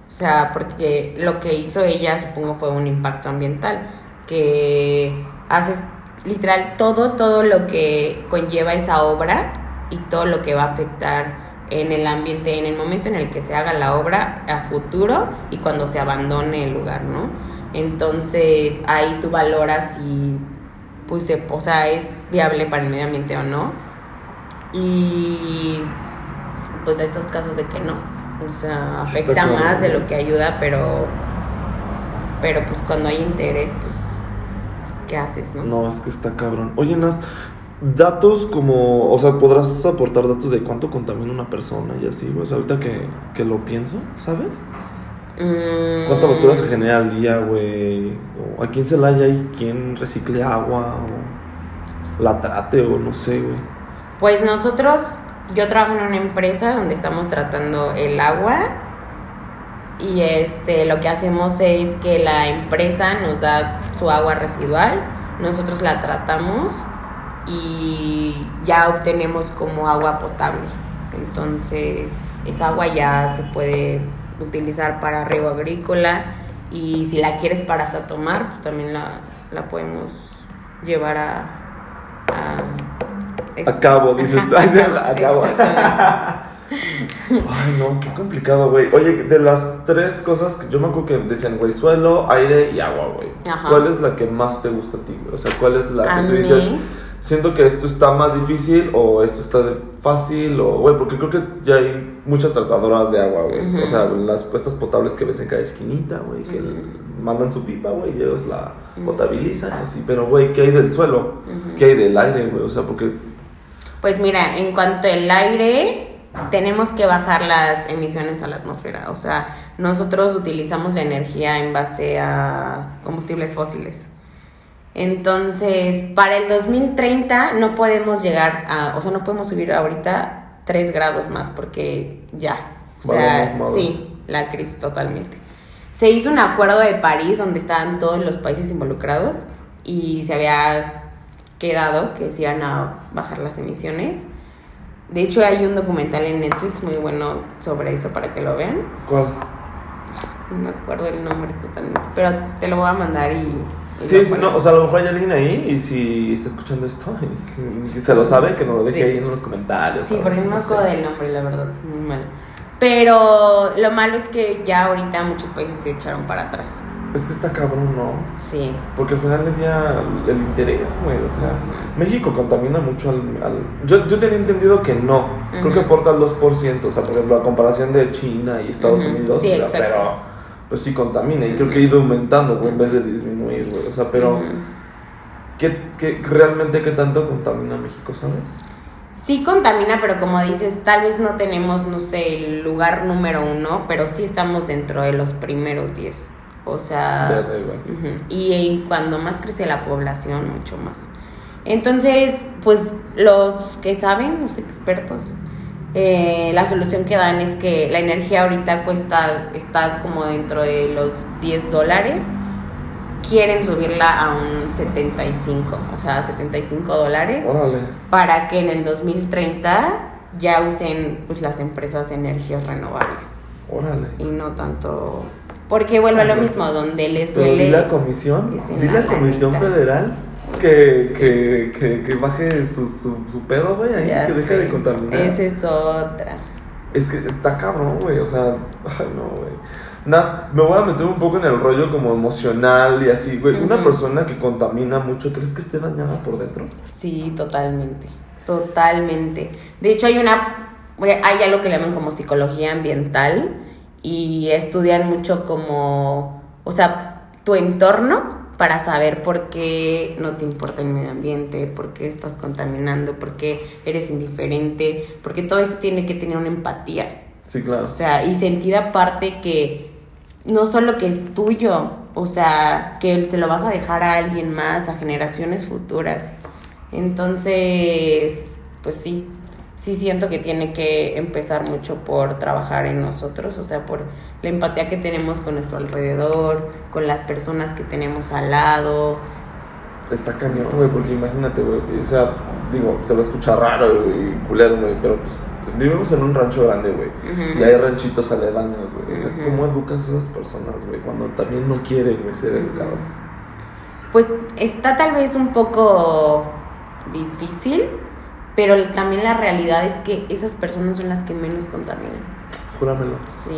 O sea, porque lo que hizo ella, supongo, fue un impacto ambiental, que haces literal todo, todo lo que conlleva esa obra y todo lo que va a afectar en el ambiente, en el momento en el que se haga la obra a futuro y cuando se abandone el lugar, ¿no? Entonces ahí tú valoras si pues, o sea, es viable para el medio ambiente o no. Y pues a estos casos de que no. O sea, afecta más de lo que ayuda, pero pero pues cuando hay interés, pues ¿qué haces, no? No, es que está cabrón. Oye, Nas, datos como, o sea, podrás aportar datos de cuánto contamina una persona y así, sea, ahorita que, que lo pienso, ¿sabes? Mm. ¿Cuánta basura se genera al día, güey? ¿O ¿A quién se la haya y quién recicle agua? ¿O la trate? O no sé, güey. Pues nosotros, yo trabajo en una empresa donde estamos tratando el agua. Y este, lo que hacemos es que la empresa nos da su agua residual, nosotros la tratamos y ya obtenemos como agua potable. Entonces, esa agua ya se puede utilizar para riego agrícola y si la quieres para hasta tomar, pues también la, la podemos llevar a... A, a cabo, dices a cabo. Ay, no, qué complicado, güey. Oye, de las tres cosas que yo me acuerdo que decían, güey, suelo, aire y agua, güey. ¿Cuál es la que más te gusta a ti, O sea, ¿cuál es la que tú dices? siento que esto está más difícil o esto está fácil o, güey, porque creo que ya hay muchas tratadoras de agua, güey. O sea, las puestas potables que ves en cada esquinita, güey, que mandan su pipa, güey, y ellos la potabilizan así. Pero, güey, ¿qué hay del suelo? ¿Qué hay del aire, güey? O sea, porque... Pues mira, en cuanto al aire, tenemos que bajar las emisiones a la atmósfera. O sea, nosotros utilizamos la energía en base a combustibles fósiles. Entonces, para el 2030 no podemos llegar a, o sea, no podemos subir ahorita 3 grados más porque ya, o sea, sí, la crisis totalmente. se hizo un acuerdo de París donde estaban todos los países involucrados y se había quedado que se iban a bajar las emisiones. De hecho, hay un documental en Netflix muy bueno sobre eso para que lo vean. ¿Cuál? No me acuerdo el nombre totalmente, pero te lo voy a mandar y... Sí, sí, no, o sea, a lo mejor hay alguien ahí y si está escuchando esto y que, se lo sabe, que nos lo deje Sí. ahí en los comentarios. Sí, porque no me acuerdo del nombre, la verdad, es muy mal. Pero lo malo es que ya ahorita muchos países se echaron para atrás. Es que está cabrón, ¿no? Sí. Porque al final del día el interés, güey, o sea, México contamina mucho al... al- Yo, yo tenía entendido que no, creo que aporta al 2%, o sea, por ejemplo, a comparación de China y Estados Unidos, sí, o sea, exacto. pero pues sí contamina y creo que ha ido aumentando, güey, en vez de disminuir, güey, o sea, pero. ¿qué, qué, realmente qué tanto contamina México, sabes? Sí contamina, pero como dices, tal vez no tenemos, no sé, el lugar número uno, pero sí estamos dentro de los primeros 10. O sea... Y, cuando más crece la población, mucho más. Entonces, pues los que saben, los expertos, eh, la solución que dan es que la energía ahorita cuesta, está como dentro de los 10 dólares. Quieren subirla a un 75, o sea, 75 dólares Órale. para que en el 2030 ya usen pues las empresas energías renovables Órale. y no tanto porque vuelve a lo mismo donde les duele vi la comisión, vi la, comisión lanita. federal que, Sí. que, que, que baje su, su, su pedo, güey, ahí, Ya que deje sé, de contaminar. esa es otra Es que está cabrón, güey, o sea, ay, no, güey. Nas, me voy a meter un poco en el rollo como emocional y así, güey. Una persona que contamina mucho, ¿crees que esté dañada por dentro? sí totalmente totalmente de hecho hay una hay algo que le llaman como psicología ambiental y estudian mucho como o sea tu entorno para saber por qué no te importa el medio ambiente, por qué estás contaminando, por qué eres indiferente, porque todo esto tiene que tener una empatía. Sí, claro. O sea, y sentir aparte que no solo que es tuyo, o sea, que se lo vas a dejar a alguien más, a generaciones futuras. Entonces, pues sí, sí siento que tiene que empezar mucho por trabajar en nosotros, o sea, por la empatía que tenemos con nuestro alrededor, con las personas que tenemos al lado. Está cañón, güey, porque imagínate, güey, que, o sea, digo, se va a escuchar raro y culero, güey, pero pues vivimos en un rancho grande, güey, y hay ranchitos aledaños, güey. O sea. ¿cómo educas a esas personas, güey, cuando también no quieren, güey, ser educadas? Pues está tal vez un poco difícil, pero también la realidad es que esas personas son las que menos contaminan. Júramelo. Sí.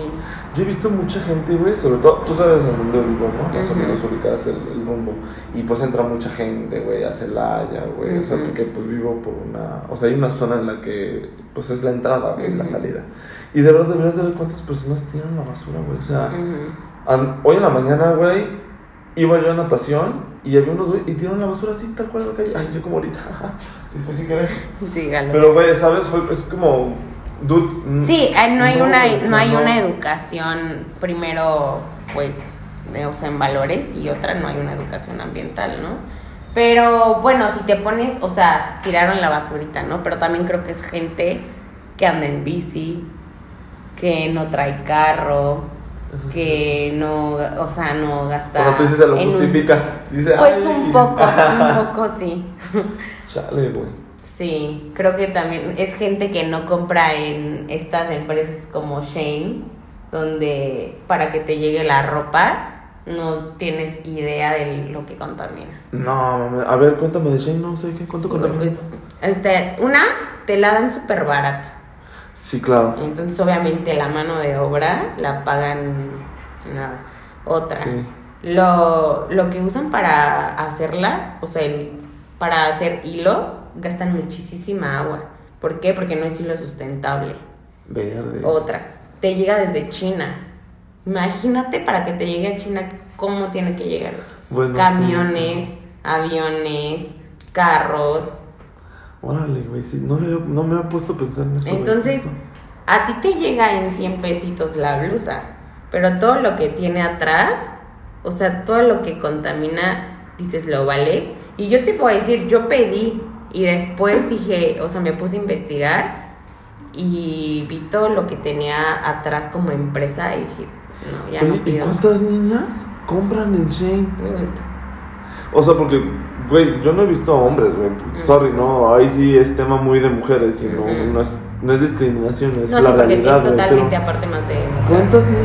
Yo he visto mucha gente, güey, sobre todo, tú sabes en dónde vivo, ¿no? Más o Ujú. menos ubicas el, el rumbo. Y pues entra mucha gente, güey, a Celaya, güey. O sea, porque pues vivo por una. O sea, hay una zona en la que pues es la entrada, güey, la Ujú. salida. Y de verdad deberías de ver cuántas personas tiran la basura, güey. O sea, hoy en la mañana, güey, iba yo a natación y había unos, güey, y tiraron la basura así, tal cual en la calle. Ay, yo como ahorita. y fue sin querer. Sí, galo. Pero, güey, ¿sabes? Fue, es como. Dude, Sí, eh, no hay una, o sea, no hay no. una educación, primero, pues, de- o sea, en valores y otra no hay una educación ambiental, ¿no? Pero bueno, si te pones, o sea, tiraron la basurita, ¿no? Pero también creo que es gente que anda en bici, que no trae carro, Eso sí. que no, o sea, no gasta. O sea, tú dices, se lo un- justificas. Dices, Pues "Ay, un poco, un poco sí. Chale, güey. Sí, creo que también es gente que no compra en estas empresas como Shane, donde para que te llegue la ropa no tienes idea de lo que contamina. No. A ver, cuéntame de Shane, no sé qué. ¿Cuánto contamina? Pues, este, una, te la dan súper barata. Sí, claro. Entonces, obviamente, la mano de obra la pagan nada. Otra, Sí. lo, lo que usan para hacerla, o sea, el- para hacer hilo, gastan muchísima agua. ¿Por qué? Porque no es hilo sustentable. Verde. Otra, te llega desde China. Imagínate para que te llegue a China cómo tiene que llegar. Bueno, Camiones, aviones, carros. Órale, güey. Sí, no, le, no me había puesto a pensar en eso. Entonces, a ti te llega en 100 pesitos la blusa, pero todo lo que tiene atrás, o sea, todo lo que contamina, dices, lo vale. Y yo te puedo decir, yo pedí y después dije, o sea, me puse a investigar y vi todo lo que tenía atrás como empresa y dije, No, ya Oye, no ¿y pido. cuántas niñas compran en Shane? O sea, porque, güey, yo no he visto hombres, güey. Sorry, no, ahí sí es tema muy de mujeres y no, no, es, no es discriminación, es No, sí, la porque realidad, es totalmente Pero, aparte más de. ¿cuántas, ni-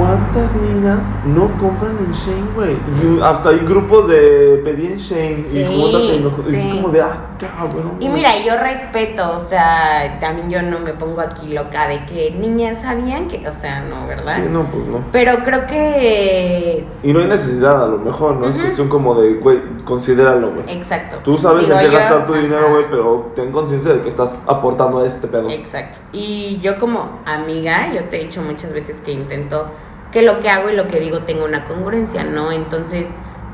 ¿cuántas niñas no compran en Shane, güey? Y hasta hay grupos de pedí en Shane Sí, y júntate en los- y es sí. como de, ah, cabrón. Y mira, yo respeto, o sea, también yo no me pongo aquí loca de que niñas sabían que, o sea, no, ¿verdad? Sí, no, pues no. Pero creo que. Y no hay necesidad, a lo mejor, ¿no? Es cuestión como de, güey, considéralo, güey. Exacto. Tú sabes Digo en qué yo, gastar tu ajá. dinero, güey, pero ten conciencia de que estás aportando a este pedo. Exacto. Y yo como amiga, yo te he dicho muchas veces que intento que lo que hago y lo que digo tenga una congruencia, ¿no? Entonces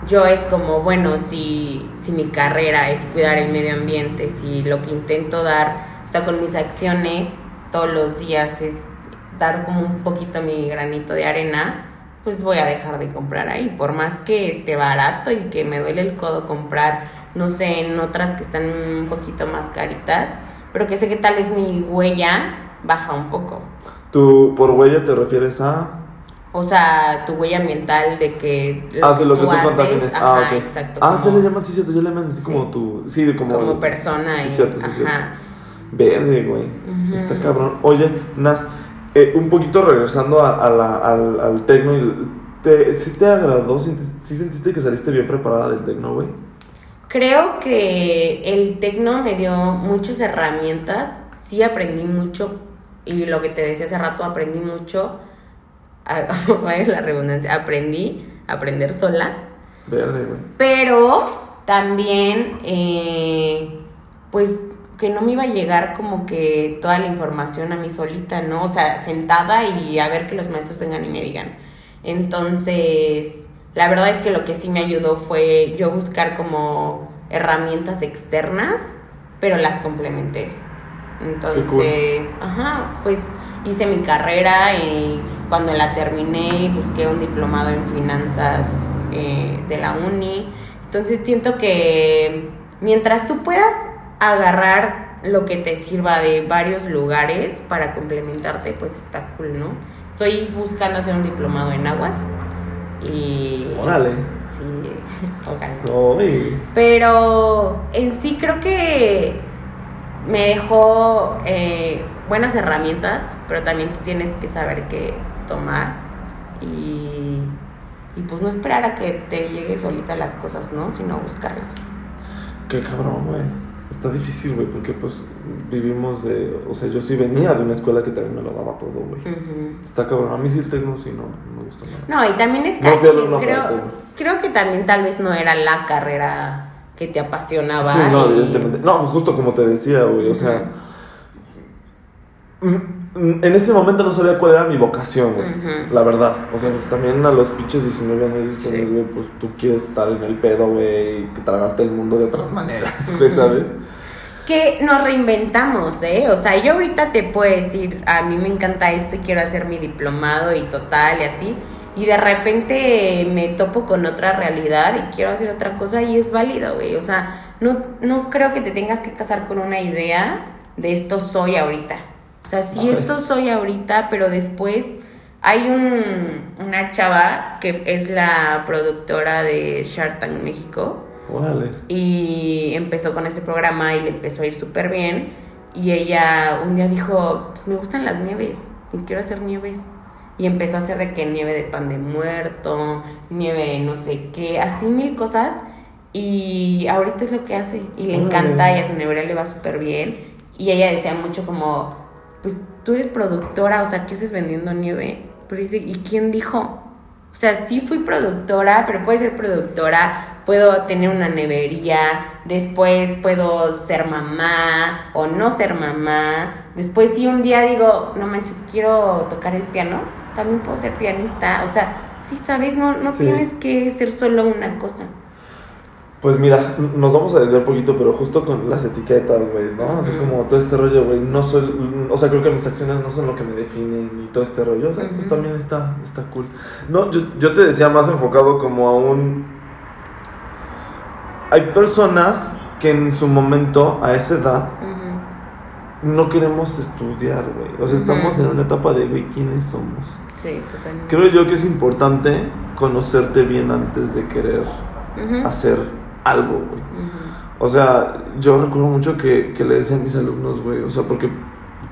yo es como, bueno, si, si mi carrera es cuidar el medio ambiente, si lo que intento dar, o sea, con mis acciones todos los días es dar como un poquito mi granito de arena, pues voy a dejar de comprar ahí. Por más que esté barato y que me duele el codo comprar, no sé, en otras que están un poquito más caritas, pero que sé que tal vez mi huella baja un poco. Tú, por huella te refieres a... O sea, tu huella ambiental de que ah, sí, lo que tú haces, ajá, ah, ok. exacto. Ah, como- le llaman, sí, cierto, yo le llaman así Sí. como tu... Sí, como... como persona Sí, cierto, sí, ajá. cierto. Verde, güey. Está cabrón. Oye, Nas, eh, un poquito regresando a, a la- al, al tecno, te, ¿sí te agradó? ¿Sí, sí sentiste que saliste bien preparada del tecno, güey? Creo que el tecno me dio muchas herramientas, sí aprendí mucho y lo que te decía hace rato, aprendí mucho, vaya la redundancia, aprendí a aprender sola, Verde, güey. pero también eh, pues que no me iba a llegar como que toda la información a mí solita, ¿no? O sea, sentada y a ver que los maestros vengan y me digan. Entonces, la verdad es que lo que sí me ayudó fue yo buscar como herramientas externas, pero las complementé. Entonces, ajá, pues hice mi carrera y cuando la terminé busqué un diplomado en finanzas eh, de la uni. Entonces siento que mientras tú puedas agarrar lo que te sirva de varios lugares para complementarte, pues está cool, ¿no? Estoy buscando hacer un diplomado en aguas y... Órale. Sí, ojalá. Pero en sí creo que me dejó eh, buenas herramientas, pero también tú tienes que saber qué tomar y, y pues no esperar a que te llegue solita las cosas, ¿no? Sino buscarlas. Qué cabrón, güey. Está difícil, güey, porque pues vivimos de... O sea, yo sí venía de una escuela que también me lo daba todo, güey. Está cabrón. A mí sí el tecno sí no, no me gusta nada. No, y también es No alumno creo, creo que también tal vez no era la carrera que te apasionaba. Sí, no, y- evidentemente. No, justo como te decía, güey, o sea... En ese momento no sabía cuál era mi vocación, güey. La verdad. O sea, pues también a los pinches 19 años Sí. güey, pues tú quieres estar en el pedo, güey, y tragarte el mundo de otras maneras, güey, ¿sabes? que nos reinventamos, ¿eh? O sea, yo ahorita te puedo decir, a mí me encanta esto y quiero hacer mi diplomado y total y así, y de repente me topo con otra realidad y quiero hacer otra cosa y es válido, güey. O sea, no, no creo que te tengas que casar con una idea de esto soy ahorita. O sea, sí, Ok. esto soy ahorita, pero después hay un, una chava que es la productora de Shark Tank México Órale. y empezó con este programa y le empezó a ir súper bien. Y ella un día dijo, pues me gustan las nieves y quiero hacer nieves. Y empezó a hacer de que nieve de pan de muerto, nieve de no sé qué, así mil cosas. Y ahorita es lo que hace y le Órale. encanta y a su nevera le va súper bien. Y ella decía mucho como, pues tú eres productora, o sea, ¿qué haces vendiendo nieve? Pero dice, ¿y quién dijo? O sea, sí fui productora, pero puedo ser productora, puedo tener una nevería, después puedo ser mamá o no ser mamá. Después si un día digo, no manches, quiero tocar el piano, también puedo ser pianista. O sea, sí sabes, no, no Sí. tienes que ser solo una cosa. Pues mira, nos vamos a desviar un poquito, pero justo con las etiquetas, güey, ¿no? Así como todo este rollo, güey, no soy, o sea, creo que mis acciones no son lo que me definen y todo este rollo, o sea, pues también está, está cool. No, yo, yo te decía más enfocado como a un... Hay personas que en su momento, a esa edad, no queremos estudiar, güey. O sea, estamos en una etapa de, güey, ¿quiénes somos? Sí, totalmente. Creo yo que es importante conocerte bien antes de querer hacer algo, güey. ujú. O sea, yo recuerdo mucho que, que le decía a mis alumnos, güey, o sea, porque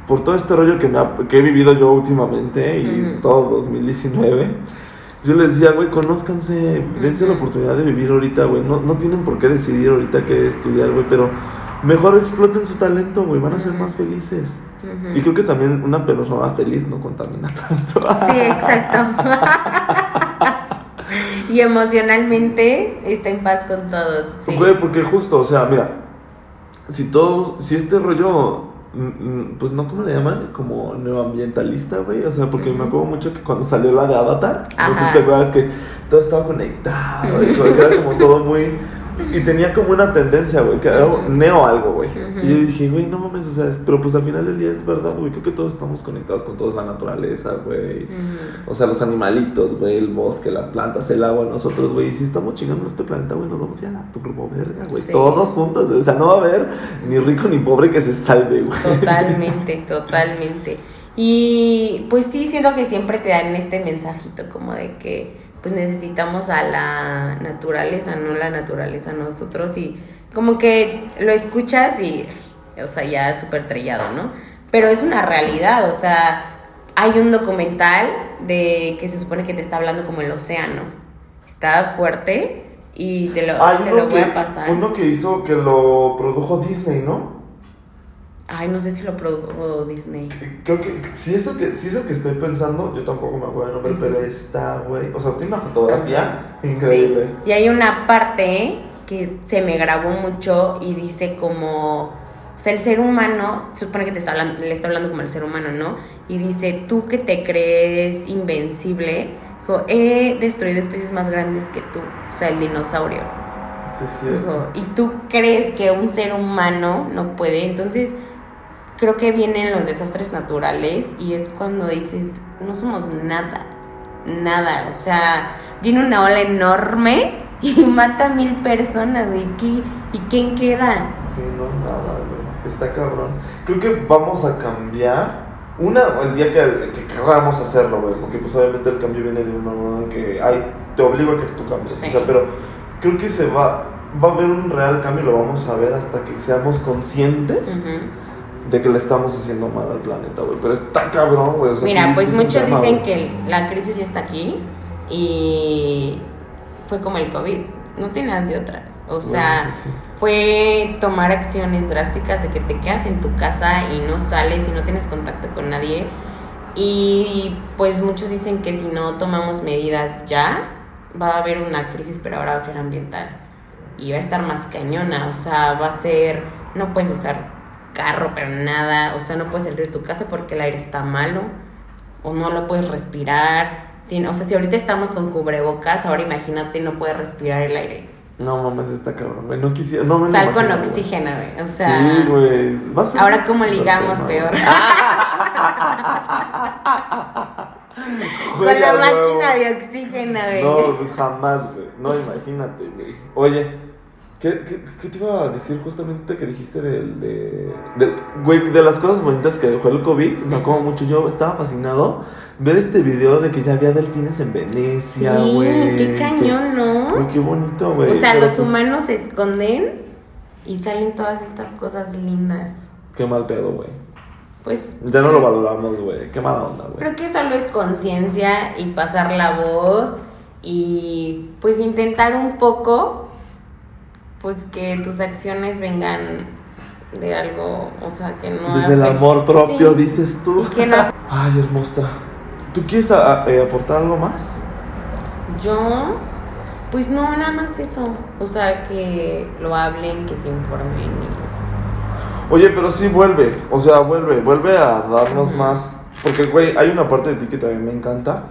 por todo este rollo que, me ha- que he vivido yo últimamente y Ujú. todo 2019, yo les decía, güey, conózcanse, dense la Ujú. oportunidad de vivir ahorita, güey. No, no tienen por qué decidir ahorita qué estudiar, güey, pero mejor exploten su talento, güey, van a ser Ujú. más felices. Y creo que también una persona feliz no contamina tanto. Sí, exacto. y emocionalmente está en paz con todos. Sí. Güey, porque justo, o sea, mira, si todo, si este rollo, mm, mm, pues no, ¿cómo le llaman? Como neoambientalista, güey, o sea, porque me acuerdo mucho que cuando salió la de Avatar, no sé Ajá. si te acuerdas que todo estaba conectado, y que era como todo muy... Y tenía como una tendencia, güey, que era neo algo, güey. Y yo dije, güey, no mames, o sea, es- pero pues al final del día es verdad, güey, creo que todos estamos conectados con toda la naturaleza, güey. O sea, los animalitos, güey, el bosque, las plantas, el agua, nosotros, güey. Y si estamos chingando en este planeta, güey, nos vamos a ir a la turbo verga, güey. Sí. Todos juntos. O sea, no va a haber ni rico ni pobre que se salve, güey. Totalmente, totalmente. Y pues sí, siento que siempre te dan este mensajito como de que pues necesitamos a la naturaleza, no la naturaleza a nosotros y como que lo escuchas y, o sea, ya es súper trillado, ¿no? Pero es una realidad, o sea, hay un documental de que se supone que te está hablando como el océano. Está fuerte y te lo, te lo voy a pasar. uno que hizo que lo produjo Disney, ¿no? Ay, no sé si lo produjo Disney. Creo que si eso que, si eso que estoy pensando, yo tampoco me acuerdo el nombre, pero está, güey. O sea, tiene una fotografía increíble. Sí. Y hay una parte que se me grabó mucho y dice como, o sea, el ser humano, se supone que te está hablando, le está hablando como el ser humano, ¿no? Y dice, tú que te crees invencible, dijo, he destruido especies más grandes que tú, o sea, el dinosaurio. Sí, sí. Dijo, y tú crees que un ser humano no puede, entonces creo que vienen los desastres naturales y es cuando dices, no somos nada, nada, o sea, viene una ola enorme y mata a mil personas, ¿y, qué, ¿y quién queda? Sí, no, nada, güey. Está cabrón. Creo que vamos a cambiar. Una, el día que, que querramos hacerlo, güey. Porque, pues, obviamente el cambio viene de una manera que. Ay, te obligo a que tú cambies. Sí. O sea, pero creo que se va. Va a haber un real cambio y lo vamos a ver hasta que seamos conscientes Ujú. De que le estamos haciendo mal al planeta, güey. Pero está cabrón, güey. O sea, Mira, sí- pues sí muchos tema, dicen que la crisis ya está aquí y fue como el COVID, no tienes de otra. O sea, Bueno, sí, sí. fue tomar acciones drásticas de que te quedas en tu casa y no sales y no tienes contacto con nadie. Y pues muchos dicen que si no tomamos medidas ya, va a haber una crisis, pero ahora va a ser ambiental. Y va a estar más cañona, o sea, va a ser, no puedes usar carro, pero nada, o sea, no puedes salir de tu casa porque el aire está malo, o no lo puedes respirar. Tiene- o sea, si ahorita estamos con cubrebocas, ahora imagínate, no puedes respirar el aire. No mames, está cabrón, güey. No quisiera. No me lo Sal con imagino, oxígeno, güey. O sea, sí, güey. A ahora super ligamos tema, peor. con la máquina de oxígeno, güey. No, pues jamás, güey. No, imagínate, güey. Oye, ¿qué, qué, qué te iba a decir justamente que dijiste del, de, del- Güey, de las cosas bonitas que dejó el COVID? Me acuerdo mucho. Yo estaba fascinado ver este video de que ya había delfines en Venecia, sí, güey. qué cañón, ¿no? Güey, qué bonito, güey. o sea, Pero, los pues, humanos se esconden y salen todas estas cosas lindas. Qué mal pedo, güey. Pues Ya no lo valoramos, güey. Qué mala onda, güey. creo que solo es conciencia y pasar la voz y pues intentar un poco pues que tus acciones vengan de algo, o sea, que no Desde el amor propio, Sí, dices tú. y que no Ay, hermosa. ¿Tú quieres a- eh, aportar algo más? Yo, pues no, nada más eso. O sea, que lo hablen, que se informen. Oye, pero sí vuelve, o sea, vuelve, vuelve a darnos más. Porque, güey, hay una parte de ti que también me encanta.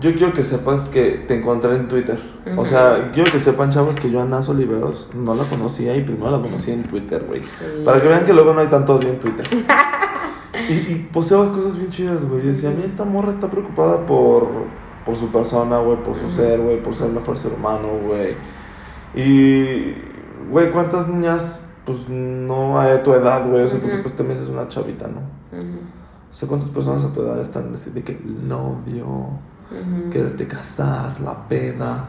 Yo quiero que sepas que te encontré en Twitter. O sea, quiero que sepan, chavos, que yo a Nas Oliveros no la conocía y primero la conocí en Twitter, güey. Sí. Para que vean que luego no hay tanto odio en Twitter. y, y cosas bien chidas, güey. Yo decía, a mí esta morra está preocupada por, por su persona, güey, por su ser, güey, por ser mejor ser humano, güey. Y, güey, ¿cuántas niñas pues no a tu edad, güey, o sea, porque pues te meses una chavita, ¿no? O sea, ¿cuántas personas a tu edad están así de que el novio, quererte casar, la peda?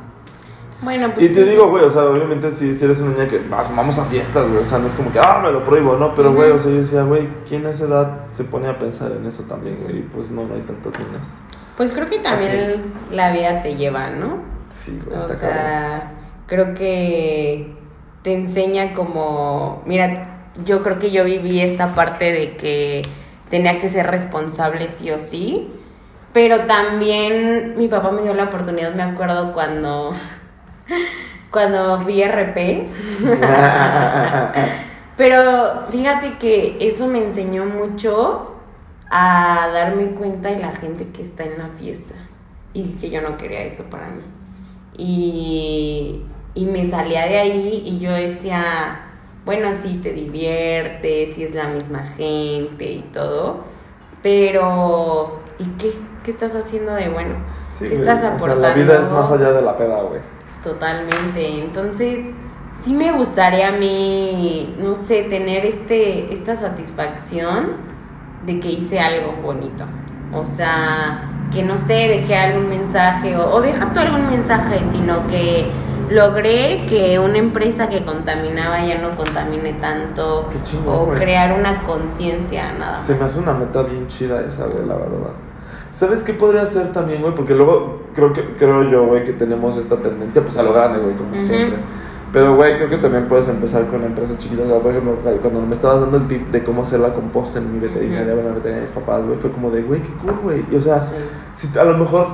Bueno, pues. Y te digo, güey, o sea, obviamente si, si eres una niña que "Ah, vamos a fiestas, güey, o sea, no es como que, ah, me lo prohíbo, ¿no? Pero, güey, o sea, yo decía, güey, ¿quién a esa edad se pone a pensar en eso también, güey? Y pues no, no hay tantas niñas. Pues creo que también la vida te lleva, ¿no? Sí, güey, O está cabrón. sea, creo que te enseña como, mira, yo creo que yo viví esta parte de que tenía que ser responsable sí o sí, pero también mi papá me dio la oportunidad, me acuerdo cuando cuando fui RP. Pero fíjate que eso me enseñó mucho a darme cuenta de la gente que está en la fiesta y que yo no quería eso para mí. Y, y me salía de ahí y yo decía, bueno, sí te diviertes, sí es la misma gente y todo, pero ¿y qué? ¿Qué estás haciendo de bueno? Sí, ¿Qué güey, estás O sea, aportando? la vida es más allá de la peda, güey. Totalmente. Entonces, sí me gustaría a mí, no sé, tener este, esta satisfacción de que hice algo bonito. O sea, que no sé, dejé algún mensaje, o, o deja tú algún mensaje, sino que logré que una empresa que contaminaba ya no contamine tanto, Qué chingón, o crear una conciencia, nada más. Se me hace una meta bien chida esa, güey, la verdad. ¿Sabes qué podría ser también, güey? Porque luego creo que creo yo, güey, que tenemos esta tendencia pues a lo grande, güey, como Ujú. siempre. Pero, güey, creo que también puedes empezar con empresas chiquitas. O sea, por ejemplo, cuando me estabas dando el tip de cómo hacer la composta en mi veterinaria, Ujú. bueno, la veterinaria de mis papás, güey, fue como de, güey, qué cool, güey. Y, o sea, Sí. si, a lo mejor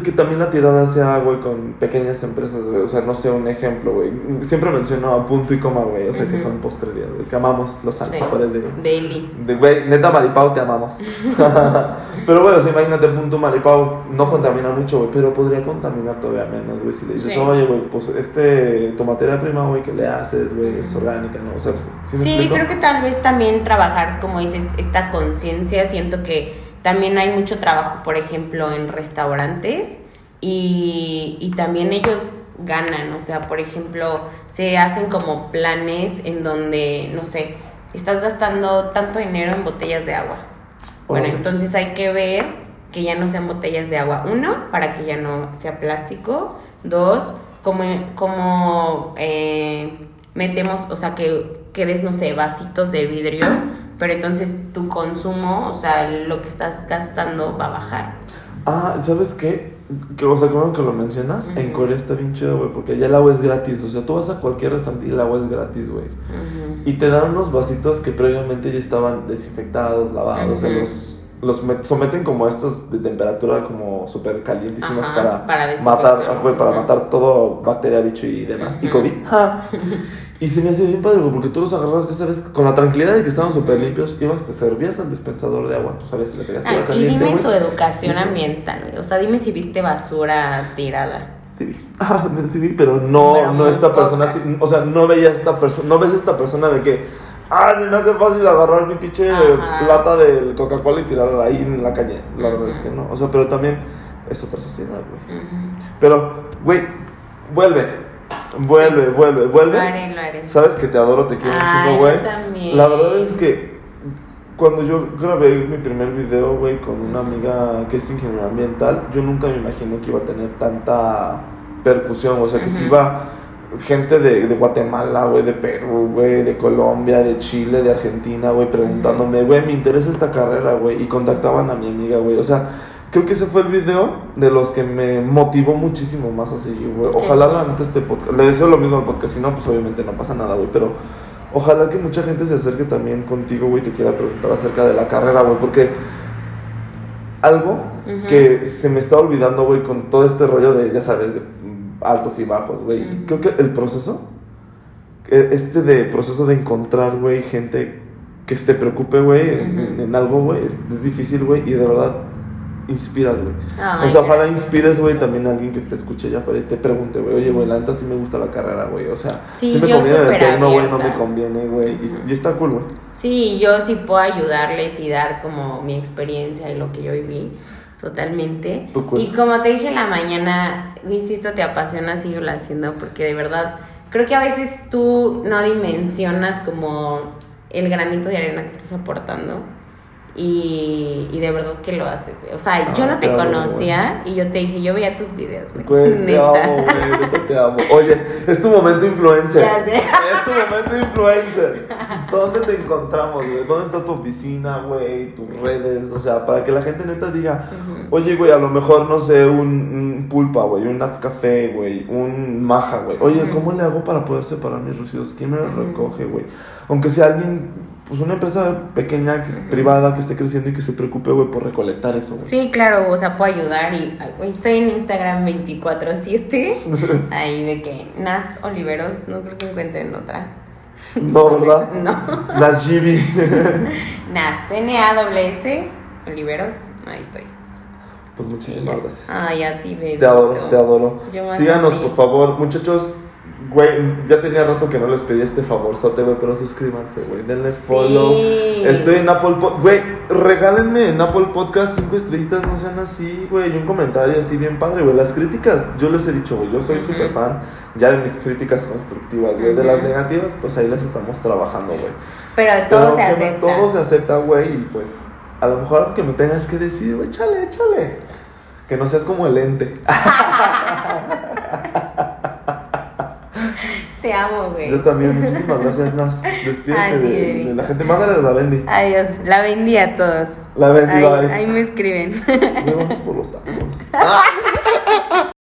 que también la tirada sea, güey, con pequeñas empresas, güey. O sea, no sé, un ejemplo, güey. Siempre menciono a punto y coma, güey. O sea, que son postrerías, güey. Que amamos los Sí. alfajores de... Daily. De güey, neta Maripau, te amamos. pero bueno, o sea, imagínate, punto Maripau no contamina mucho, güey, pero podría contaminar todavía menos, güey. Si le dices, Sí. oye, güey, pues este, tu materia prima, güey, que le haces, güey, es orgánica, ¿no? O sea, ¿sí me Sí, creo que tal vez también trabajar, como dices, esta conciencia. Siento que también hay mucho trabajo, por ejemplo, en restaurantes y, y también ellos ganan. O sea, por ejemplo, se hacen como planes en donde, no sé, estás gastando tanto dinero en botellas de agua. Bueno, entonces hay que ver que ya no sean botellas de agua. Uno, para que ya no sea plástico. Dos, como, como eh, metemos, o sea, que, que des, no sé, vasitos de vidrio. Pero entonces tu consumo, o sea, lo que estás gastando va a bajar. Ah, ¿sabes qué? Que, o sea, como que lo mencionas, Ujú. en Corea está bien chido, güey, porque allá el agua es gratis. O sea, tú vas a cualquier restaurante y el agua es gratis, güey. Ujú. Y te dan unos vasitos que previamente ya estaban desinfectados, lavados, o sea, los, los met- someten como a estos de temperatura como súper calientísimas Ajá, para, para matar, güey, para matar todo bacteria, bicho y demás. Y. COVID. Y se me hace bien padre, porque tú los agarrabas, ya sabes, con la tranquilidad de que estaban súper limpios, ibas, te servías al dispensador de agua, tú sabes si le querías agua y caliente, dime güey. su educación Eso. ambiental, güey. O sea, dime si viste basura tirada. Sí vi. Ah, sí vi, pero no, Pero no esta persona, así, o sea, no veía esta persona, no ves esta persona de que, ah, me hace fácil agarrar mi pinche Ajá. lata del Coca-Cola y tirarla ahí en la calle. La verdad es que no, o sea, pero también es otra sociedad, güey. Pero, güey, vuelve, vuelve, vuelve, vuelves. Lo haré, lo haré. Sabes que te adoro, te quiero un Ay, chingo, güey. también. La verdad es que cuando yo grabé mi primer video, güey, con una amiga que es ingeniera ambiental, yo nunca me imaginé que iba a tener tanta percusión, o sea, que si iba gente de, de Guatemala, güey, de Perú, güey, de Colombia, de Chile, de Argentina, güey, preguntándome, güey, me interesa esta carrera, güey, y contactaban a mi amiga, güey, o sea, creo que ese fue el video de los que me motivó muchísimo más a seguir, güey. Ojalá la neta este podcast, le deseo lo mismo al podcast, si no, pues obviamente no pasa nada, güey, pero ojalá que mucha gente se acerque también contigo, güey, y te quiera preguntar acerca de la carrera, güey, porque algo que se me está olvidando, güey, con todo este rollo de, ya sabes, de altos y bajos, güey. Creo que el proceso, eh, este de proceso de encontrar, güey, gente que se preocupe, güey, en, Ujú. en- en algo, güey, es, es difícil, güey, y de verdad inspiras, güey. Ay, o sea, ojalá inspires, güey, también a alguien que te escuche allá afuera y te pregunte, güey, oye, güey, la neta sí me gusta la carrera, güey. O sea, Sí, sí me conviene el tecno, güey, no me conviene, güey. Y, y está cool, güey. Sí, yo sí puedo ayudarles y dar como mi experiencia y lo que yo viví. Totalmente. Y como te dije en la mañana, insisto, te apasiona, síguelo haciendo porque de verdad creo que a veces tú no dimensionas como el granito de arena que estás aportando. Y, y de verdad que lo haces, güey. O sea, yo Ah, no te te amo, conocía y yo te dije, yo veía tus videos, güey. Güey, te amo, güey, neta te amo. Oye, es tu momento influencer. Ya sé. Es tu momento influencer. ¿Dónde te encontramos, güey? ¿Dónde está tu oficina, güey? Tus redes. O sea, para que la gente neta diga, oye, güey, a lo mejor, no sé, un, un pulpa, güey, un Nats Café, güey, un maja, güey. Oye, ¿cómo le hago para poder separar mis residuos? ¿Quién me los recoge, güey? Aunque sea alguien, pues una empresa pequeña, que es privada, que esté creciendo y que se preocupe, güey, por recolectar eso, güey. Sí, claro, o sea, puedo ayudar y estoy en Instagram 24/7. Ahí de que Nas Oliveros, no creo que encuentren otra. No, ¿verdad? No. Las GB. Nas N-A-W-S Oliveros, ahí estoy. Pues muchísimas gracias. Ay, a ti, bebé. Te adoro, te adoro. Síganos, por favor, muchachos. Güey, ya tenía rato que no les pedí este favorzote, güey, pero suscríbanse, güey. Denle follow. Estoy en Apple Podcast. Güey, regálenme en Apple Podcast cinco estrellitas, no sean así, güey. Y un comentario así bien padre, güey. Las críticas, yo les he dicho, güey, yo soy Ujú. súper fan ya de mis críticas constructivas, güey. De las negativas, pues ahí las estamos trabajando, güey. Pero todo Pero se acepta. Todo se acepta, güey, y pues a lo mejor algo que me tengas que decir, güey, échale, échale. Que no seas como el ente. Te amo, güey. Yo también, muchísimas gracias, Nas. Despídete de, la gente. Mándale a la Bendy. Adiós. La vendí a todos. La Bendy, Ahí, bye. ahí me escriben. Ya vamos por los tacos.